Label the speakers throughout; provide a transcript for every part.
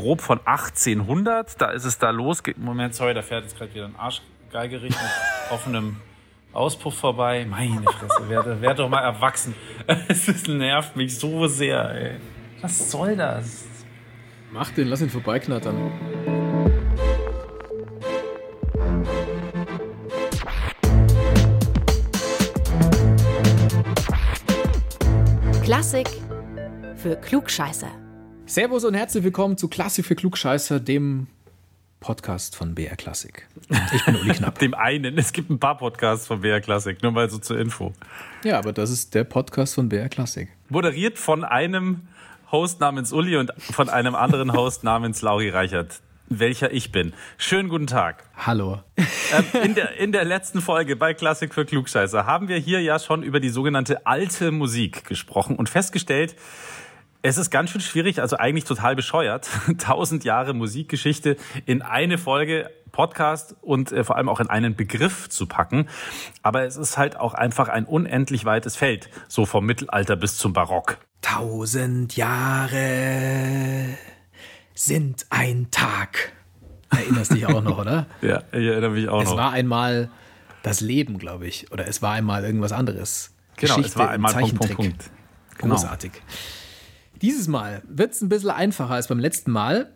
Speaker 1: grob von 1800. Da ist es da los. Moment, sorry, da fährt jetzt gerade wieder ein Arschgeigerich mit offenem Auspuff vorbei. Meine Fresse, werde, werd doch mal erwachsen. Es nervt mich so sehr, ey. Was soll das?
Speaker 2: Mach den, lass ihn vorbeiknattern.
Speaker 3: Klassik für Klugscheißer.
Speaker 2: Servus und herzlich willkommen zu Klassik für Klugscheißer, dem Podcast von BR Klassik. Ich bin Uli Knapp.
Speaker 1: Dem einen. Es gibt ein paar Podcasts von BR Klassik, nur mal so zur Info.
Speaker 2: Ja, aber das ist der Podcast von BR Klassik.
Speaker 1: Moderiert von einem Host namens Uli und von einem anderen Host namens Lauri Reichert welcher ich bin. Schönen guten Tag.
Speaker 2: Hallo.
Speaker 1: Ähm, in, der, in der letzten Folge bei Klassik für Klugscheißer haben wir hier ja schon über die sogenannte alte Musik gesprochen und festgestellt, es ist ganz schön schwierig, also eigentlich total bescheuert, tausend Jahre Musikgeschichte in eine Folge Podcast und äh, vor allem auch in einen Begriff zu packen. Aber es ist halt auch einfach ein unendlich weites Feld, so vom Mittelalter bis zum Barock.
Speaker 2: Tausend Jahre sind ein Tag. Erinnerst dich auch noch, oder?
Speaker 1: ja, ich erinnere mich auch
Speaker 2: es
Speaker 1: noch.
Speaker 2: Es war einmal das Leben, glaube ich. Oder es war einmal irgendwas anderes.
Speaker 1: Genau, Geschichte es war einmal Punkt, Punkt, Punkt.
Speaker 2: Genau. Dieses Mal wird es ein bisschen einfacher als beim letzten Mal.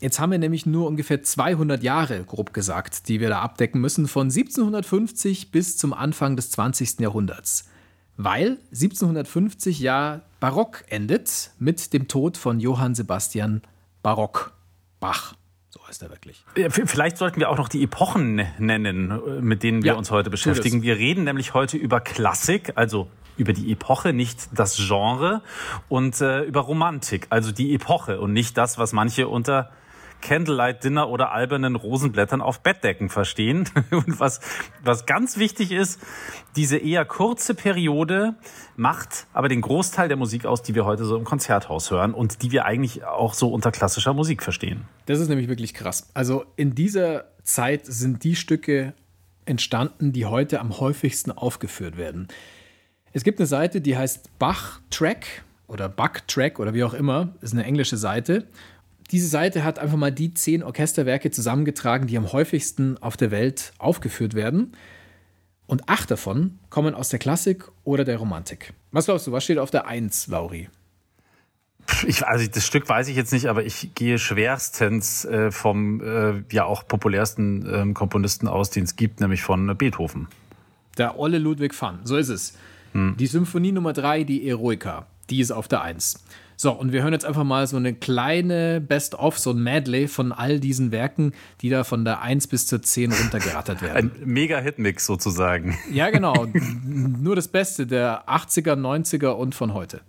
Speaker 2: Jetzt haben wir nämlich nur ungefähr 200 Jahre, grob gesagt, die wir da abdecken müssen, von 1750 bis zum Anfang des 20. Jahrhunderts. Weil 1750 ja Barock endet mit dem Tod von Johann Sebastian Barock. Bach. So heißt er wirklich.
Speaker 1: Vielleicht sollten wir auch noch die Epochen nennen, mit denen wir ja, uns heute beschäftigen. Wir reden nämlich heute über Klassik, also über die Epoche, nicht das Genre, und äh, über Romantik, also die Epoche und nicht das, was manche unter Candlelight Dinner oder albernen Rosenblättern auf Bettdecken verstehen. Und was, was ganz wichtig ist, diese eher kurze Periode macht aber den Großteil der Musik aus, die wir heute so im Konzerthaus hören und die wir eigentlich auch so unter klassischer Musik verstehen.
Speaker 2: Das ist nämlich wirklich krass. Also in dieser Zeit sind die Stücke entstanden, die heute am häufigsten aufgeführt werden. Es gibt eine Seite, die heißt Bach Track oder Bach Track oder wie auch immer, ist eine englische Seite diese Seite hat einfach mal die zehn Orchesterwerke zusammengetragen, die am häufigsten auf der Welt aufgeführt werden. Und acht davon kommen aus der Klassik oder der Romantik. Was glaubst du, was steht auf der Eins, Lauri?
Speaker 1: Ich, also das Stück weiß ich jetzt nicht, aber ich gehe schwerstens äh, vom äh, ja auch populärsten äh, Komponisten aus, den es gibt, nämlich von Beethoven.
Speaker 2: Der Olle Ludwig van, so ist es. Hm. Die Symphonie Nummer drei, die Eroica, die ist auf der Eins. So, und wir hören jetzt einfach mal so eine kleine Best-of, so ein Medley von all diesen Werken, die da von der 1 bis zur 10 runtergerattert werden.
Speaker 1: Ein Mega-Hitmix sozusagen.
Speaker 2: Ja, genau. Nur das Beste der 80er, 90er und von heute.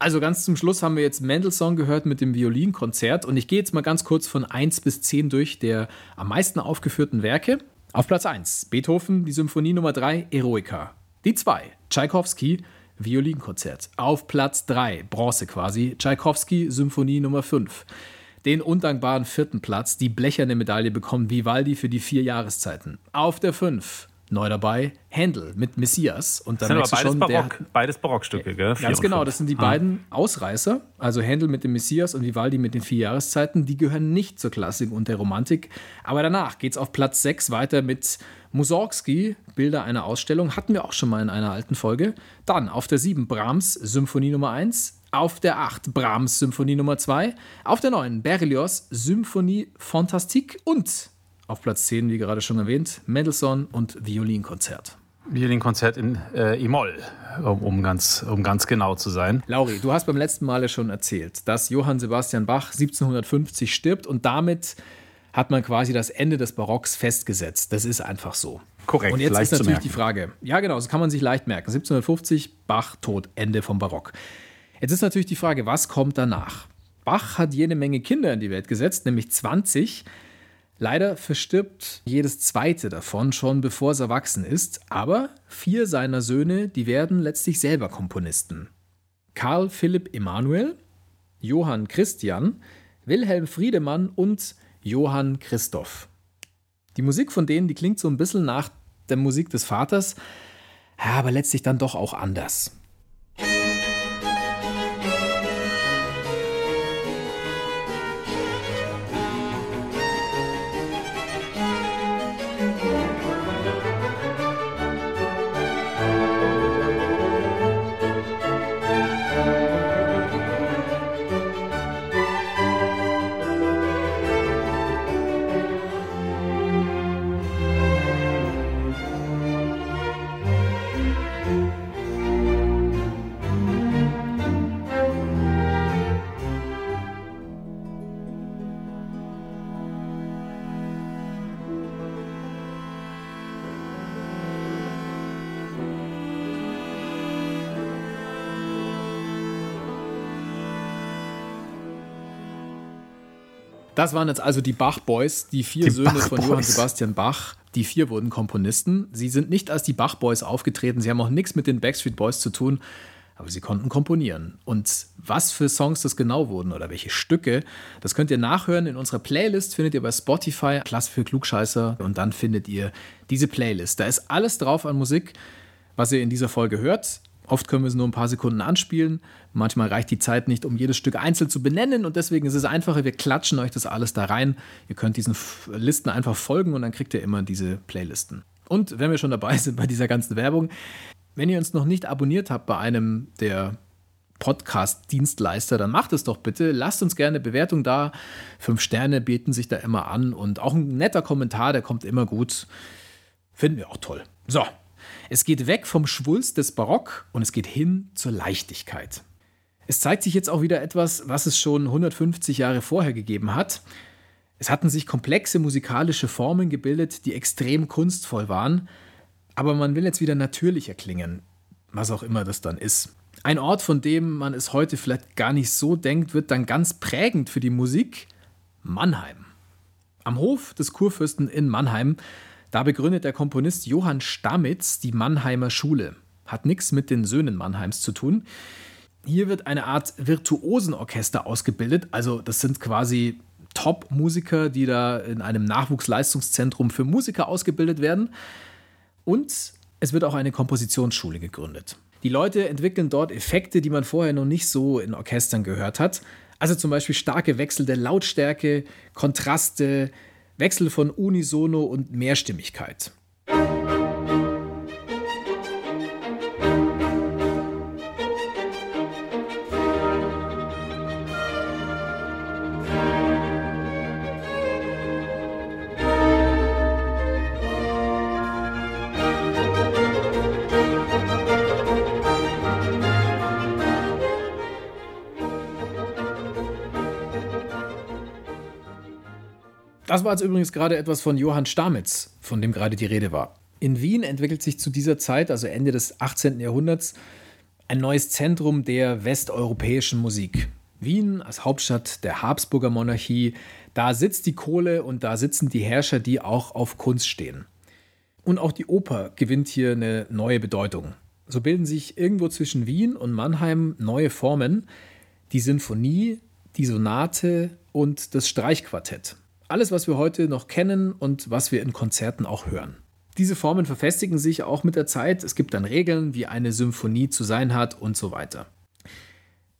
Speaker 2: Also ganz zum Schluss haben wir jetzt Mendelssohn gehört mit dem Violinkonzert und ich gehe jetzt mal ganz kurz von 1 bis 10 durch der am meisten aufgeführten Werke. Auf Platz 1 Beethoven, die Symphonie Nummer 3, Eroica. Die 2 Tschaikowski, Violinkonzert. Auf Platz 3, Bronze quasi, Tschaikowski, Symphonie Nummer 5. Den undankbaren vierten Platz, die blecherne Medaille bekommt Vivaldi für die vier Jahreszeiten. Auf der 5 Neu dabei Händel mit Messias.
Speaker 1: Und dann das sind aber beides, schon, Barock, der, beides Barockstücke, gell?
Speaker 2: Ganz genau, das sind die ah. beiden Ausreißer. Also Händel mit dem Messias und Vivaldi mit den vier Jahreszeiten. Die gehören nicht zur Klassik und der Romantik. Aber danach geht es auf Platz 6 weiter mit Mussorgsky, Bilder einer Ausstellung. Hatten wir auch schon mal in einer alten Folge. Dann auf der 7 Brahms, Symphonie Nummer 1. Auf der 8 Brahms, Symphonie Nummer 2. Auf der 9 Berlioz, Symphonie Fantastique. Und auf Platz 10, wie gerade schon erwähnt, Mendelssohn und Violinkonzert.
Speaker 1: Violinkonzert in äh, E-Moll, um, um, ganz, um ganz genau zu sein.
Speaker 2: Lauri, du hast beim letzten Male schon erzählt, dass Johann Sebastian Bach 1750 stirbt und damit hat man quasi das Ende des Barocks festgesetzt. Das ist einfach so.
Speaker 1: Korrekt.
Speaker 2: Und jetzt ist natürlich die Frage, ja genau, das kann man sich leicht merken. 1750, Bach tot, Ende vom Barock. Jetzt ist natürlich die Frage, was kommt danach? Bach hat jede Menge Kinder in die Welt gesetzt, nämlich 20. Leider verstirbt jedes zweite davon schon bevor es erwachsen ist, aber vier seiner Söhne, die werden letztlich selber Komponisten. Karl Philipp Emanuel, Johann Christian, Wilhelm Friedemann und Johann Christoph. Die Musik von denen, die klingt so ein bisschen nach der Musik des Vaters, aber letztlich dann doch auch anders. Das waren jetzt also die Bach-Boys, die vier die Söhne von Johann Sebastian Bach. Die vier wurden Komponisten. Sie sind nicht als die Bach-Boys aufgetreten. Sie haben auch nichts mit den Backstreet Boys zu tun. Aber sie konnten komponieren. Und was für Songs das genau wurden oder welche Stücke, das könnt ihr nachhören. In unserer Playlist findet ihr bei Spotify Klasse für Klugscheißer. Und dann findet ihr diese Playlist. Da ist alles drauf an Musik, was ihr in dieser Folge hört. Oft können wir es nur ein paar Sekunden anspielen. Manchmal reicht die Zeit nicht, um jedes Stück einzeln zu benennen und deswegen ist es einfacher, wir klatschen euch das alles da rein. Ihr könnt diesen Listen einfach folgen und dann kriegt ihr immer diese Playlisten. Und wenn wir schon dabei sind bei dieser ganzen Werbung, wenn ihr uns noch nicht abonniert habt bei einem der Podcast-Dienstleister, dann macht es doch bitte. Lasst uns gerne Bewertung da. Fünf Sterne bieten sich da immer an und auch ein netter Kommentar, der kommt immer gut. Finden wir auch toll. So, es geht weg vom Schwulst des Barock und es geht hin zur Leichtigkeit. Es zeigt sich jetzt auch wieder etwas, was es schon 150 Jahre vorher gegeben hat. Es hatten sich komplexe musikalische Formen gebildet, die extrem kunstvoll waren, aber man will jetzt wieder natürlicher klingen, was auch immer das dann ist. Ein Ort, von dem man es heute vielleicht gar nicht so denkt, wird dann ganz prägend für die Musik Mannheim. Am Hof des Kurfürsten in Mannheim da begründet der Komponist Johann Stamitz die Mannheimer Schule. Hat nichts mit den Söhnen Mannheims zu tun. Hier wird eine Art Virtuosenorchester ausgebildet. Also das sind quasi Top-Musiker, die da in einem Nachwuchsleistungszentrum für Musiker ausgebildet werden. Und es wird auch eine Kompositionsschule gegründet. Die Leute entwickeln dort Effekte, die man vorher noch nicht so in Orchestern gehört hat. Also zum Beispiel starke Wechsel der Lautstärke, Kontraste, Wechsel von Unisono und Mehrstimmigkeit. Das war jetzt übrigens gerade etwas von Johann Stamitz, von dem gerade die Rede war. In Wien entwickelt sich zu dieser Zeit, also Ende des 18. Jahrhunderts, ein neues Zentrum der westeuropäischen Musik. Wien als Hauptstadt der Habsburger Monarchie, da sitzt die Kohle und da sitzen die Herrscher, die auch auf Kunst stehen. Und auch die Oper gewinnt hier eine neue Bedeutung. So bilden sich irgendwo zwischen Wien und Mannheim neue Formen, die Sinfonie, die Sonate und das Streichquartett. Alles, was wir heute noch kennen und was wir in Konzerten auch hören. Diese Formen verfestigen sich auch mit der Zeit. Es gibt dann Regeln, wie eine Symphonie zu sein hat und so weiter.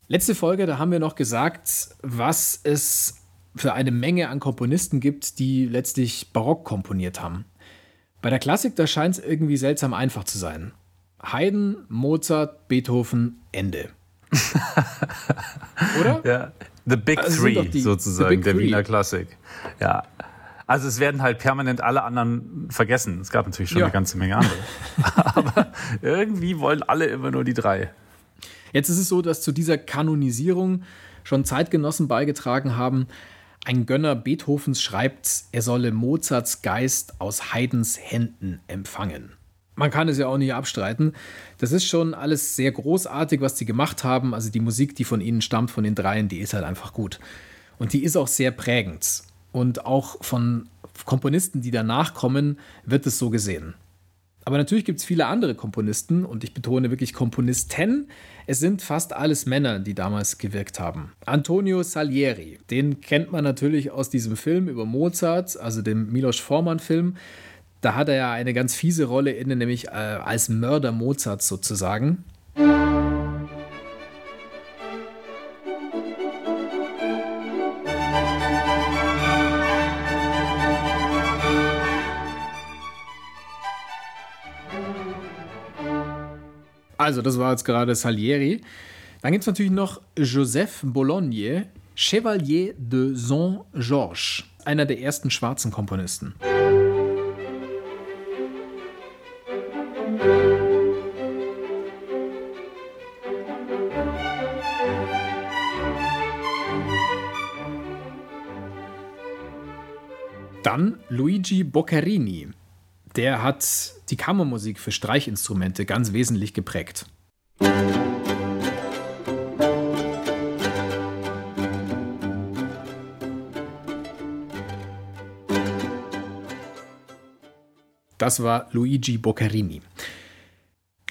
Speaker 2: Letzte Folge, da haben wir noch gesagt, was es für eine Menge an Komponisten gibt, die letztlich Barock komponiert haben. Bei der Klassik, da scheint es irgendwie seltsam einfach zu sein. Haydn, Mozart, Beethoven, Ende.
Speaker 1: Oder? Ja, The Big also Three die, sozusagen Big der Three. Wiener Klassik. Ja. Also es werden halt permanent alle anderen vergessen. Es gab natürlich schon ja. eine ganze Menge andere. Aber irgendwie wollen alle immer nur die drei.
Speaker 2: Jetzt ist es so, dass zu dieser Kanonisierung schon Zeitgenossen beigetragen haben. Ein Gönner Beethovens schreibt, er solle Mozarts Geist aus Haydns Händen empfangen. Man kann es ja auch nicht abstreiten. Das ist schon alles sehr großartig, was die gemacht haben. Also die Musik, die von ihnen stammt, von den dreien, die ist halt einfach gut. Und die ist auch sehr prägend. Und auch von Komponisten, die danach kommen, wird es so gesehen. Aber natürlich gibt es viele andere Komponisten und ich betone wirklich Komponisten. Es sind fast alles Männer, die damals gewirkt haben. Antonio Salieri, den kennt man natürlich aus diesem Film über Mozart, also dem Milos Forman-Film. Da hat er ja eine ganz fiese Rolle inne, nämlich äh, als Mörder Mozarts sozusagen. Also, das war jetzt gerade Salieri. Dann gibt es natürlich noch Joseph Bologne, Chevalier de Saint-Georges, einer der ersten schwarzen Komponisten. Luigi Boccherini, der hat die Kammermusik für Streichinstrumente ganz wesentlich geprägt. Das war Luigi Boccherini.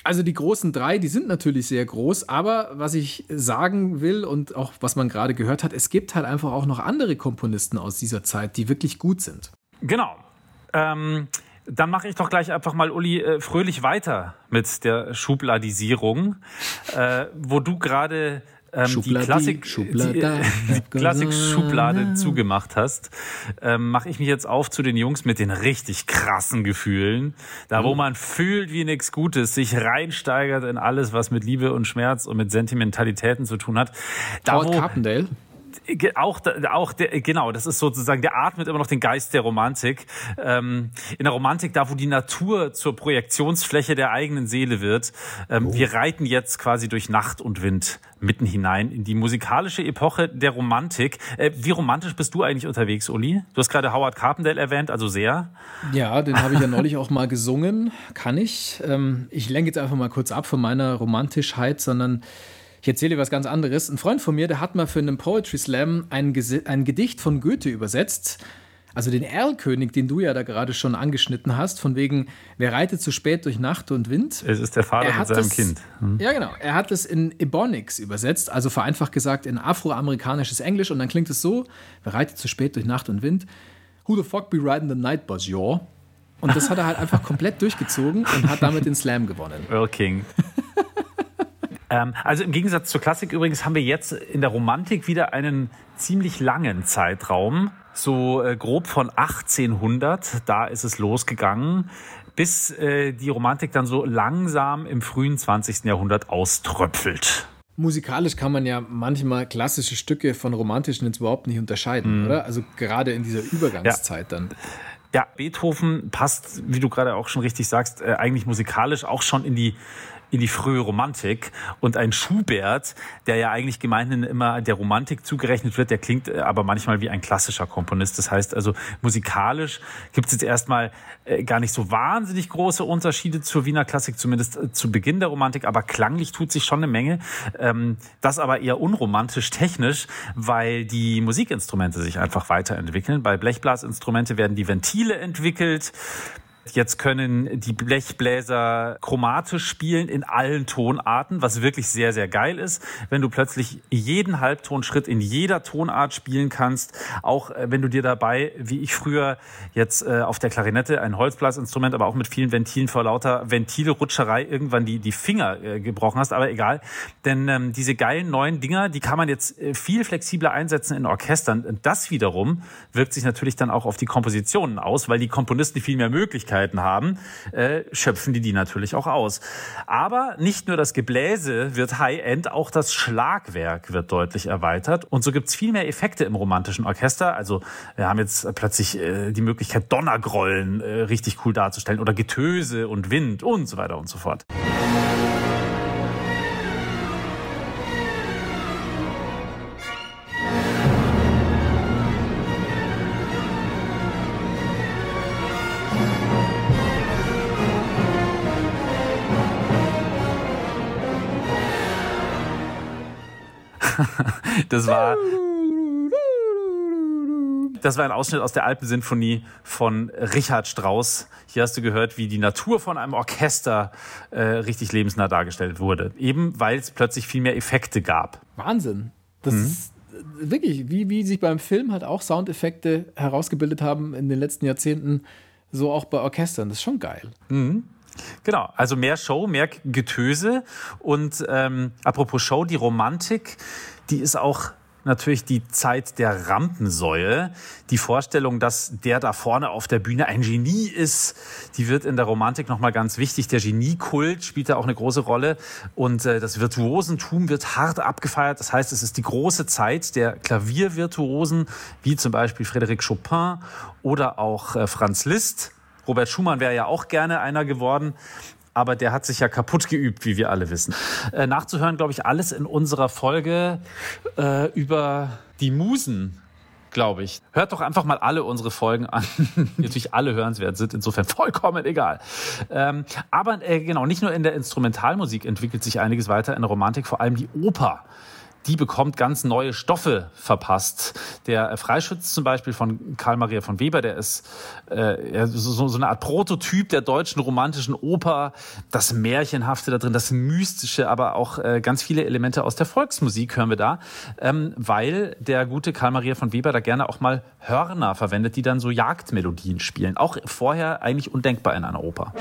Speaker 2: Also die großen drei, die sind natürlich sehr groß, aber was ich sagen will und auch was man gerade gehört hat, es gibt halt einfach auch noch andere Komponisten aus dieser Zeit, die wirklich gut sind.
Speaker 1: Genau. Ähm, dann mache ich doch gleich einfach mal, Uli, äh, fröhlich weiter mit der Schubladisierung, äh, wo du gerade ähm, die Klassik, Schublade, die, äh, Klassik-Schublade zugemacht hast, ähm, mache ich mich jetzt auf zu den Jungs mit den richtig krassen Gefühlen. Da, wo mhm. man fühlt wie nichts Gutes, sich reinsteigert in alles, was mit Liebe und Schmerz und mit Sentimentalitäten zu tun hat.
Speaker 2: Da, Howard wo, Carpendale?
Speaker 1: Auch, auch der, genau, das ist sozusagen, der atmet immer noch den Geist der Romantik. Ähm, in der Romantik, da wo die Natur zur Projektionsfläche der eigenen Seele wird. Ähm, oh. Wir reiten jetzt quasi durch Nacht und Wind mitten hinein in die musikalische Epoche der Romantik. Äh, wie romantisch bist du eigentlich unterwegs, Uli? Du hast gerade Howard Carpendale erwähnt, also sehr.
Speaker 2: Ja, den habe ich ja neulich auch mal gesungen, kann ich. Ähm, ich lenke jetzt einfach mal kurz ab von meiner Romantischheit, sondern ich erzähle dir was ganz anderes. Ein Freund von mir, der hat mal für einen Poetry Slam ein, ein Gedicht von Goethe übersetzt. Also den Erlkönig, den du ja da gerade schon angeschnitten hast, von wegen, wer reitet zu spät durch Nacht und Wind?
Speaker 1: Es ist der Vater mit seinem das, Kind.
Speaker 2: Hm. Ja, genau. Er hat es in Ebonics übersetzt, also vereinfacht gesagt in afroamerikanisches Englisch. Und dann klingt es so, wer reitet zu spät durch Nacht und Wind? Who the fuck be riding the night bus, y'all? Und das hat er halt einfach komplett durchgezogen und hat damit den Slam gewonnen.
Speaker 1: Earl King. Ähm, also im Gegensatz zur Klassik übrigens haben wir jetzt in der Romantik wieder einen ziemlich langen Zeitraum, so äh, grob von 1800, da ist es losgegangen, bis äh, die Romantik dann so langsam im frühen 20. Jahrhundert auströpfelt.
Speaker 2: Musikalisch kann man ja manchmal klassische Stücke von romantischen jetzt überhaupt nicht unterscheiden, mhm. oder? Also gerade in dieser Übergangszeit ja. dann.
Speaker 1: Ja, Beethoven passt, wie du gerade auch schon richtig sagst, äh, eigentlich musikalisch auch schon in die in die frühe Romantik. Und ein Schubert, der ja eigentlich gemeinhin immer der Romantik zugerechnet wird, der klingt äh, aber manchmal wie ein klassischer Komponist. Das heißt also, musikalisch gibt es jetzt erstmal äh, gar nicht so wahnsinnig große Unterschiede zur Wiener Klassik, zumindest äh, zu Beginn der Romantik, aber klanglich tut sich schon eine Menge. Ähm, das aber eher unromantisch technisch, weil die Musikinstrumente sich einfach weiterentwickeln. Bei Blechblasinstrumente werden die Ventile entwickelt. Jetzt können die Blechbläser chromatisch spielen in allen Tonarten, was wirklich sehr, sehr geil ist. Wenn du plötzlich jeden Halbtonschritt in jeder Tonart spielen kannst, auch äh, wenn du dir dabei, wie ich früher jetzt äh, auf der Klarinette, ein Holzblasinstrument, aber auch mit vielen Ventilen vor lauter Ventilrutscherei irgendwann die, die Finger äh, gebrochen hast, aber egal. Denn ähm, diese geilen neuen Dinger, die kann man jetzt viel flexibler einsetzen in Orchestern. Und das wiederum wirkt sich natürlich dann auch auf die Kompositionen aus, weil die Komponisten viel mehr Möglichkeiten Möglichkeiten haben, äh, schöpfen die die natürlich auch aus. Aber nicht nur das Gebläse wird High-End, auch das Schlagwerk wird deutlich erweitert. Und so gibt's viel mehr Effekte im romantischen Orchester. Also wir haben jetzt plötzlich äh, die Möglichkeit, Donnergrollen äh, richtig cool darzustellen oder Getöse und Wind und so weiter und so fort. Das war das war ein Ausschnitt aus der Alpensinfonie von Richard Strauss. Hier hast du gehört, wie die Natur von einem Orchester äh, richtig lebensnah dargestellt wurde. Eben weil es plötzlich viel mehr Effekte gab.
Speaker 2: Wahnsinn. Das mhm. ist wirklich, wie, wie sich beim Film halt auch Soundeffekte herausgebildet haben in den letzten Jahrzehnten, so auch bei Orchestern. Das ist schon geil.
Speaker 1: Mhm. Genau, also mehr Show, mehr Getöse. Und ähm, apropos Show, die Romantik, die ist auch natürlich die Zeit der Rampensäue. Die Vorstellung, dass der da vorne auf der Bühne ein Genie ist, die wird in der Romantik nochmal ganz wichtig. Der Geniekult spielt da auch eine große Rolle. Und äh, das Virtuosentum wird hart abgefeiert. Das heißt, es ist die große Zeit der Klaviervirtuosen, wie zum Beispiel Frédéric Chopin oder auch äh, Franz Liszt. Robert Schumann wäre ja auch gerne einer geworden. Aber der hat sich ja kaputt geübt, wie wir alle wissen. Äh, nachzuhören, glaube ich, alles in unserer Folge äh, über die Musen glaube ich. Hört doch einfach mal alle unsere Folgen an, die natürlich alle hörenswert sind, insofern vollkommen egal. Ähm, aber äh, genau, nicht nur in der Instrumentalmusik entwickelt sich einiges weiter in der Romantik, vor allem die Oper die bekommt ganz neue Stoffe verpasst. Der Freischütz zum Beispiel von Karl Maria von Weber, der ist äh, so, so eine Art Prototyp der deutschen romantischen Oper. Das Märchenhafte da drin, das Mystische, aber auch äh, ganz viele Elemente aus der Volksmusik hören wir da, ähm, weil der gute Karl Maria von Weber da gerne auch mal Hörner verwendet, die dann so Jagdmelodien spielen. Auch vorher eigentlich undenkbar in einer Oper.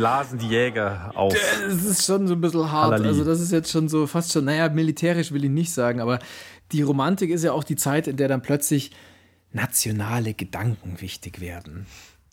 Speaker 1: Blasen die Jäger auf.
Speaker 2: Das ist schon so ein bisschen hart. Halali. Also das ist jetzt schon so fast schon, naja, militärisch will ich nicht sagen, aber die Romantik ist ja auch die Zeit, in der dann plötzlich nationale Gedanken wichtig werden.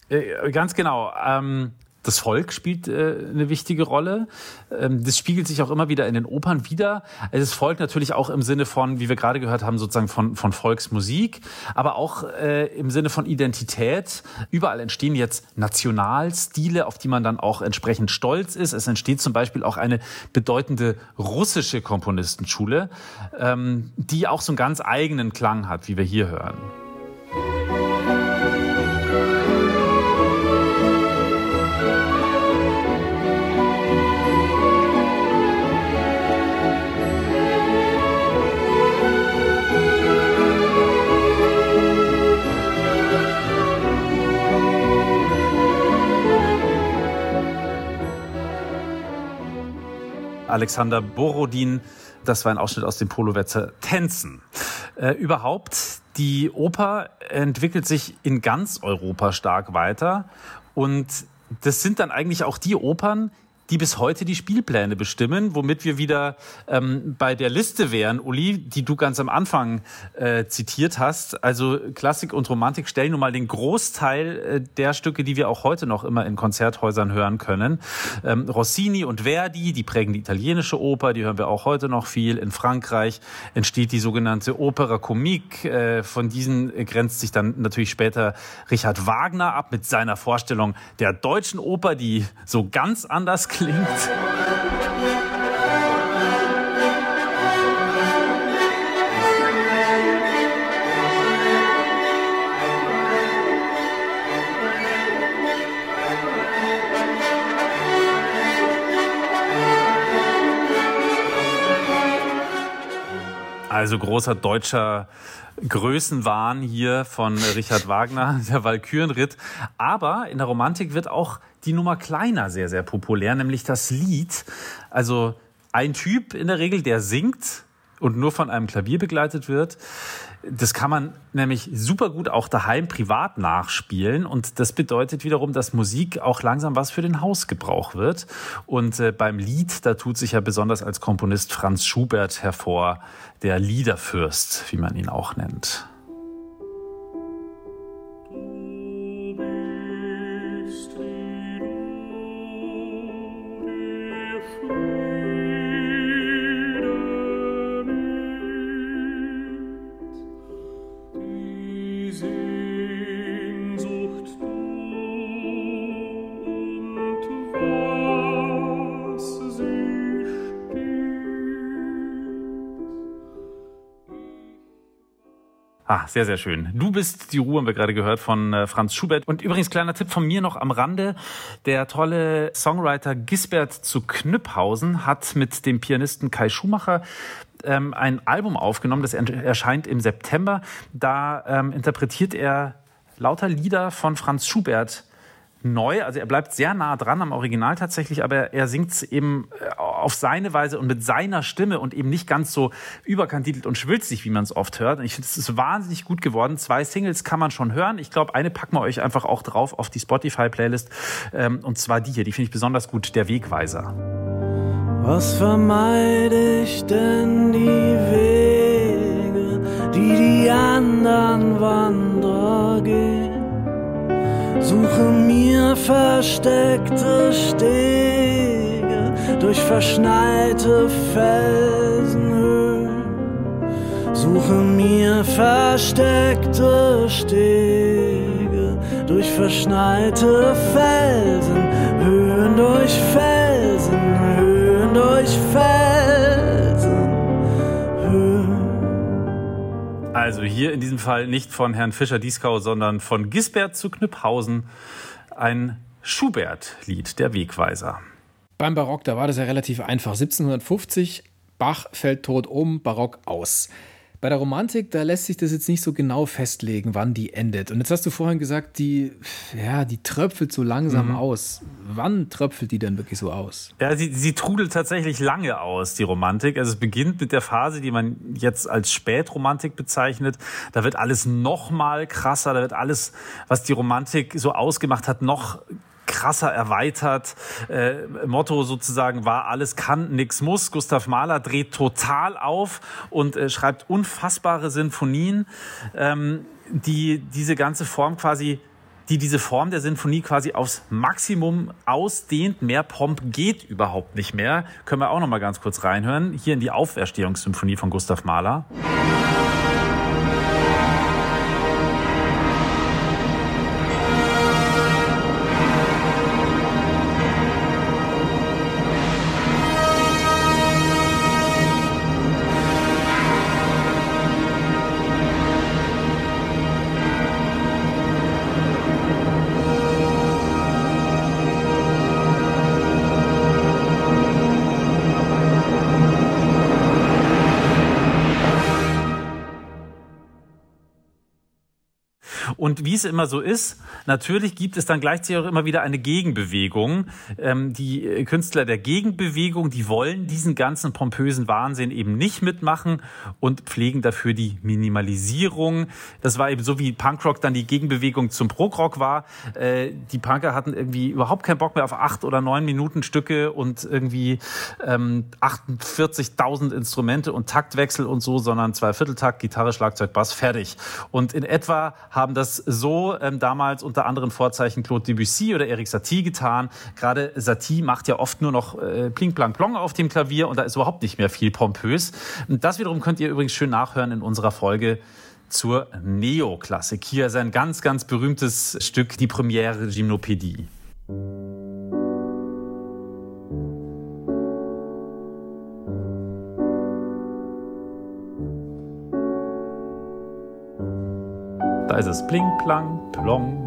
Speaker 1: Äh, ganz genau. Ähm, das Volk spielt äh, eine wichtige Rolle. Ähm, das spiegelt sich auch immer wieder in den Opern wieder. Also das Volk natürlich auch im Sinne von, wie wir gerade gehört haben, sozusagen von, von Volksmusik, aber auch äh, im Sinne von Identität. Überall entstehen jetzt Nationalstile, auf die man dann auch entsprechend stolz ist. Es entsteht zum Beispiel auch eine bedeutende russische Komponistenschule, ähm, die auch so einen ganz eigenen Klang hat, wie wir hier hören. Alexander Borodin. Das war ein Ausschnitt aus dem Polowetzer Tänzen. Äh, überhaupt, die Oper entwickelt sich in ganz Europa stark weiter. Und das sind dann eigentlich auch die Opern, die bis heute die Spielpläne bestimmen, womit wir wieder ähm, bei der Liste wären, Uli, die du ganz am Anfang äh, zitiert hast. Also Klassik und Romantik stellen nun mal den Großteil äh, der Stücke, die wir auch heute noch immer in Konzerthäusern hören können. Ähm, Rossini und Verdi, die prägen die italienische Oper, die hören wir auch heute noch viel. In Frankreich entsteht die sogenannte Opera Comique. Äh, von diesen grenzt sich dann natürlich später Richard Wagner ab mit seiner Vorstellung der deutschen Oper, die so ganz anders klingt. Also großer deutscher Größenwahn hier von Richard Wagner, der Walkürenritt. Aber in der Romantik wird auch die Nummer kleiner sehr, sehr populär, nämlich das Lied. Also ein Typ in der Regel, der singt und nur von einem Klavier begleitet wird. Das kann man nämlich super gut auch daheim privat nachspielen und das bedeutet wiederum, dass Musik auch langsam was für den Hausgebrauch wird. Und äh, beim Lied, da tut sich ja besonders als Komponist Franz Schubert hervor, der Liederfürst, wie man ihn auch nennt. Ah, sehr, sehr schön. Du bist die Ruhe, haben wir gerade gehört von äh, Franz Schubert. Und übrigens kleiner Tipp von mir noch am Rande. Der tolle Songwriter Gisbert zu Knüpphausen hat mit dem Pianisten Kai Schumacher ähm, ein Album aufgenommen, das erscheint im September. Da ähm, interpretiert er lauter Lieder von Franz Schubert neu. Also er bleibt sehr nah dran am Original tatsächlich, aber er singt es eben äh, auf seine Weise und mit seiner Stimme und eben nicht ganz so überkantitelt und schwülzig, wie man es oft hört. Und ich finde, es ist wahnsinnig gut geworden. Zwei Singles kann man schon hören. Ich glaube, eine packen wir euch einfach auch drauf auf die Spotify-Playlist. Ähm, und zwar die hier, die finde ich besonders gut, Der Wegweiser.
Speaker 4: Was vermeide ich denn die Wege, die die anderen Wanderer gehen? Suche mir versteckte Stege durch verschneite Felsenhöhen. Suche mir versteckte Stege durch verschneite Felsenhöhen, durch Felsenhöhen, durch Felsenhöhen.
Speaker 1: Also hier in diesem Fall nicht von Herrn Fischer-Dieskau, sondern von Gisbert zu Knüpphausen ein Schubert-Lied, der Wegweiser.
Speaker 2: Beim Barock, da war das ja relativ einfach. 1750, Bach fällt tot um, Barock aus. Bei der Romantik, da lässt sich das jetzt nicht so genau festlegen, wann die endet. Und jetzt hast du vorhin gesagt, die, ja, die tröpfelt so langsam mhm. aus. Wann tröpfelt die denn wirklich so aus?
Speaker 1: Ja, sie, sie trudelt tatsächlich lange aus, die Romantik. Also es beginnt mit der Phase, die man jetzt als Spätromantik bezeichnet. Da wird alles noch mal krasser, da wird alles, was die Romantik so ausgemacht hat, noch krasser erweitert. Äh, Motto sozusagen war, alles kann, nix muss. Gustav Mahler dreht total auf und äh, schreibt unfassbare Sinfonien, ähm, die diese ganze Form quasi die diese Form der Sinfonie quasi aufs Maximum ausdehnt. Mehr Pomp geht überhaupt nicht mehr. Können wir auch noch mal ganz kurz reinhören. Hier in die Auferstehungssymphonie von Gustav Mahler. Und wie es immer so ist, natürlich gibt es dann gleichzeitig auch immer wieder eine Gegenbewegung. Ähm, die Künstler der Gegenbewegung, die wollen diesen ganzen pompösen Wahnsinn eben nicht mitmachen und pflegen dafür die Minimalisierung. Das war eben so, wie Punkrock dann die Gegenbewegung zum Progrock war. Äh, die Punker hatten irgendwie überhaupt keinen Bock mehr auf acht oder neun Minuten Stücke und irgendwie ähm, 48.000 Instrumente und Taktwechsel und so, sondern zwei Vierteltakt, Gitarre, Schlagzeug, Bass, fertig. Und in etwa haben das so ähm, damals unter anderen Vorzeichen Claude Debussy oder Eric Satie getan. Gerade Satie macht ja oft nur noch äh, Pling Plang Plong auf dem Klavier und da ist überhaupt nicht mehr viel pompös. Und das wiederum könnt ihr übrigens schön nachhören in unserer Folge zur Neoklassik. Hier ist ein ganz, ganz berühmtes Stück, die Premiere Gymnopädie. Da ist es Pling, Plang, Plong.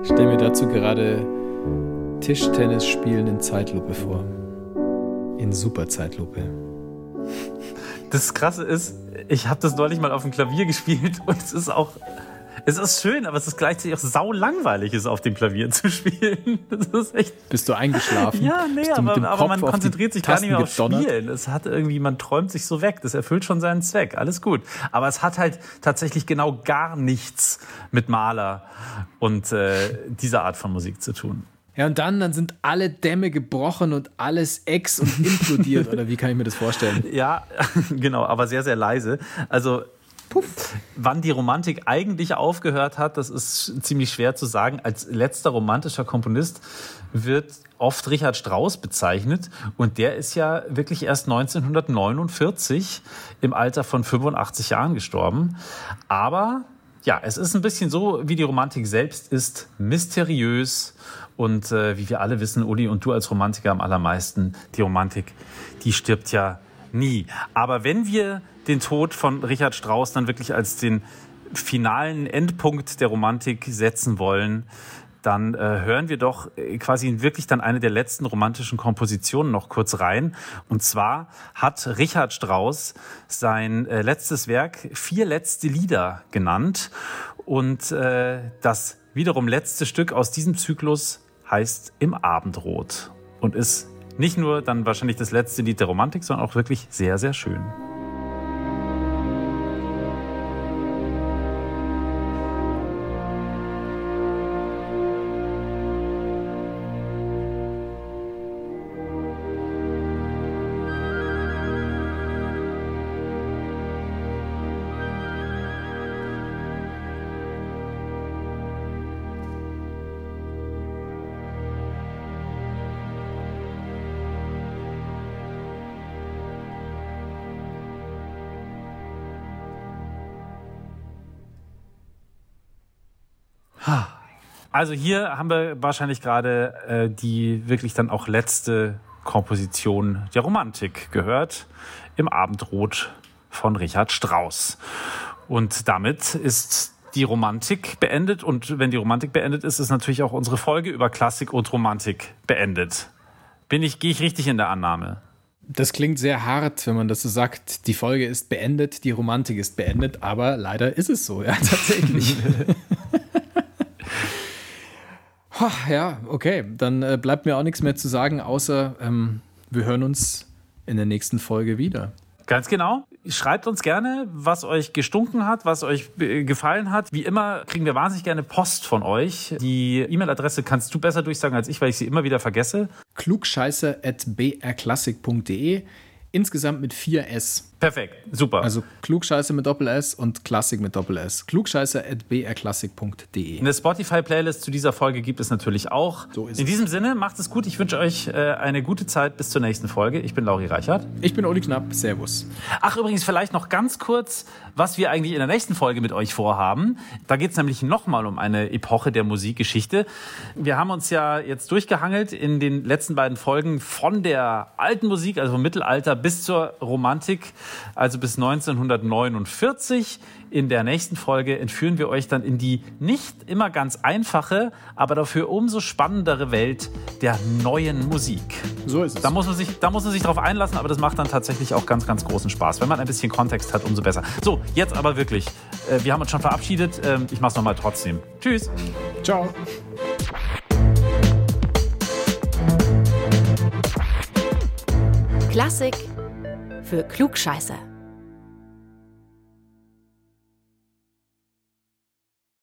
Speaker 2: Ich stelle mir dazu gerade Tischtennis spielen in Zeitlupe vor. In super Zeitlupe.
Speaker 1: Das Krasse ist, ich habe das neulich mal auf dem Klavier gespielt und es ist auch es ist schön, aber es ist gleichzeitig auch sau langweilig, es auf dem Klavier zu spielen. Das ist echt.
Speaker 2: Bist du eingeschlafen?
Speaker 1: Ja, nee, aber, aber man konzentriert sich gar nicht mehr auf Spielen. Es hat irgendwie, man träumt sich so weg. Das erfüllt schon seinen Zweck. Alles gut. Aber es hat halt tatsächlich genau gar nichts mit Maler und äh, dieser Art von Musik zu tun.
Speaker 2: Ja, und dann, dann sind alle Dämme gebrochen und alles ex und implodiert, oder wie kann ich mir das vorstellen?
Speaker 1: Ja, genau, aber sehr, sehr leise. Also Puff. Wann die Romantik eigentlich aufgehört hat, das ist ziemlich schwer zu sagen. Als letzter romantischer Komponist wird oft Richard Strauss bezeichnet und der ist ja wirklich erst 1949 im Alter von 85 Jahren gestorben. Aber ja, es ist ein bisschen so, wie die Romantik selbst ist, mysteriös und äh, wie wir alle wissen, Uli und du als Romantiker am allermeisten, die Romantik, die stirbt ja nie. Aber wenn wir den Tod von Richard Strauss dann wirklich als den finalen Endpunkt der Romantik setzen wollen, dann äh, hören wir doch äh, quasi wirklich dann eine der letzten romantischen Kompositionen noch kurz rein. Und zwar hat Richard Strauss sein äh, letztes Werk Vier letzte Lieder genannt. Und äh, das wiederum letzte Stück aus diesem Zyklus heißt Im Abendrot und ist nicht nur dann wahrscheinlich das letzte Lied der Romantik, sondern auch wirklich sehr, sehr schön. Also hier haben wir wahrscheinlich gerade äh, die wirklich dann auch letzte Komposition der Romantik gehört, im Abendrot von Richard Strauss. Und damit ist die Romantik beendet. Und wenn die Romantik beendet ist, ist natürlich auch unsere Folge über Klassik und Romantik beendet. Bin ich, gehe ich richtig in der Annahme?
Speaker 2: Das klingt sehr hart, wenn man das so sagt. Die Folge ist beendet, die Romantik ist beendet, aber leider ist es so, ja, tatsächlich. ja, okay. Dann äh, bleibt mir auch nichts mehr zu sagen, außer ähm, wir hören uns in der nächsten Folge wieder.
Speaker 1: Ganz genau. Schreibt uns gerne, was euch gestunken hat, was euch äh, gefallen hat. Wie immer kriegen wir wahnsinnig gerne Post von euch. Die E-Mail-Adresse kannst du besser durchsagen als ich, weil ich sie immer wieder vergesse.
Speaker 2: klugscheiße.brklassik.de insgesamt mit 4 S.
Speaker 1: Perfekt, super.
Speaker 2: Also Klugscheiße mit Doppel S und Klassik mit Doppel S. Klugscheiße.brklassik.de.
Speaker 1: Eine Spotify-Playlist zu dieser Folge gibt es natürlich auch. So ist In diesem Sinne, macht es gut. Ich wünsche euch äh, eine gute Zeit bis zur nächsten Folge. Ich bin Lauri Reichert.
Speaker 2: Ich bin Uli Knapp. Servus.
Speaker 1: Ach, übrigens, vielleicht noch ganz kurz, was wir eigentlich in der nächsten Folge mit euch vorhaben. Da geht es nämlich nochmal um eine Epoche der Musikgeschichte. Wir haben uns ja jetzt durchgehangelt in den letzten beiden Folgen von der alten Musik, also vom Mittelalter bis zur Romantik also bis 1949. In der nächsten Folge entführen wir euch dann in die nicht immer ganz einfache, aber dafür umso spannendere Welt der neuen Musik.
Speaker 2: So ist es.
Speaker 1: Da muss man sich, da muss man sich drauf einlassen, aber das macht dann tatsächlich auch ganz, ganz großen Spaß. Wenn man ein bisschen Kontext hat, umso besser. So, jetzt aber wirklich. Äh, wir haben uns schon verabschiedet. Ähm, ich mach's nochmal trotzdem. Tschüss.
Speaker 2: Ciao.
Speaker 3: Klassik für Klugscheißer.